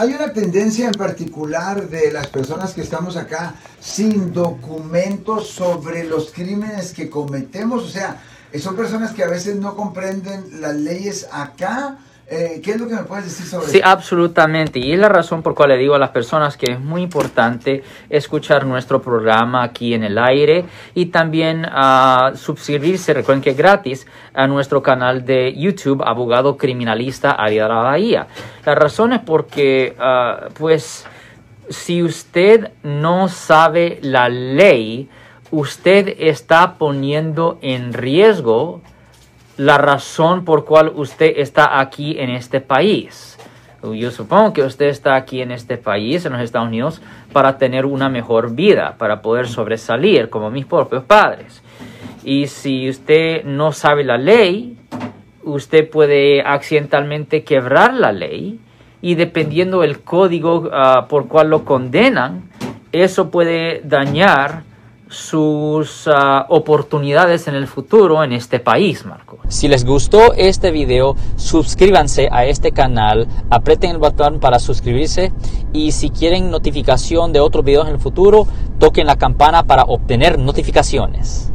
Hay una tendencia en particular de las personas que estamos acá sin documentos sobre los crímenes que cometemos. O sea, son personas que a veces no comprenden las leyes acá eh, ¿Qué es lo que me puedes decir sobre eso? Sí, absolutamente. Y es la razón por cual le digo a las personas que es muy importante escuchar nuestro programa aquí en el aire y también uh, suscribirse, recuerden que es gratis, a nuestro canal de YouTube, Abogado Criminalista la Bahía. La razón es porque, ah, pues, si usted no sabe la ley, usted está poniendo en riesgo la razón por cual usted está aquí en este país. Yo supongo que usted está aquí en este país, en los Estados Unidos, para tener una mejor vida, para poder sobresalir como mis propios padres. Y si usted no sabe la ley, usted puede accidentalmente quebrar la ley y dependiendo del código ah, por cual lo condenan, eso puede dañar sus ah, oportunidades en el futuro en este país, Marco. Si les gustó este video, suscríbanse a este canal, aprieten el botón para suscribirse y si quieren notificación de otros videos en el futuro, toquen la campana para obtener notificaciones.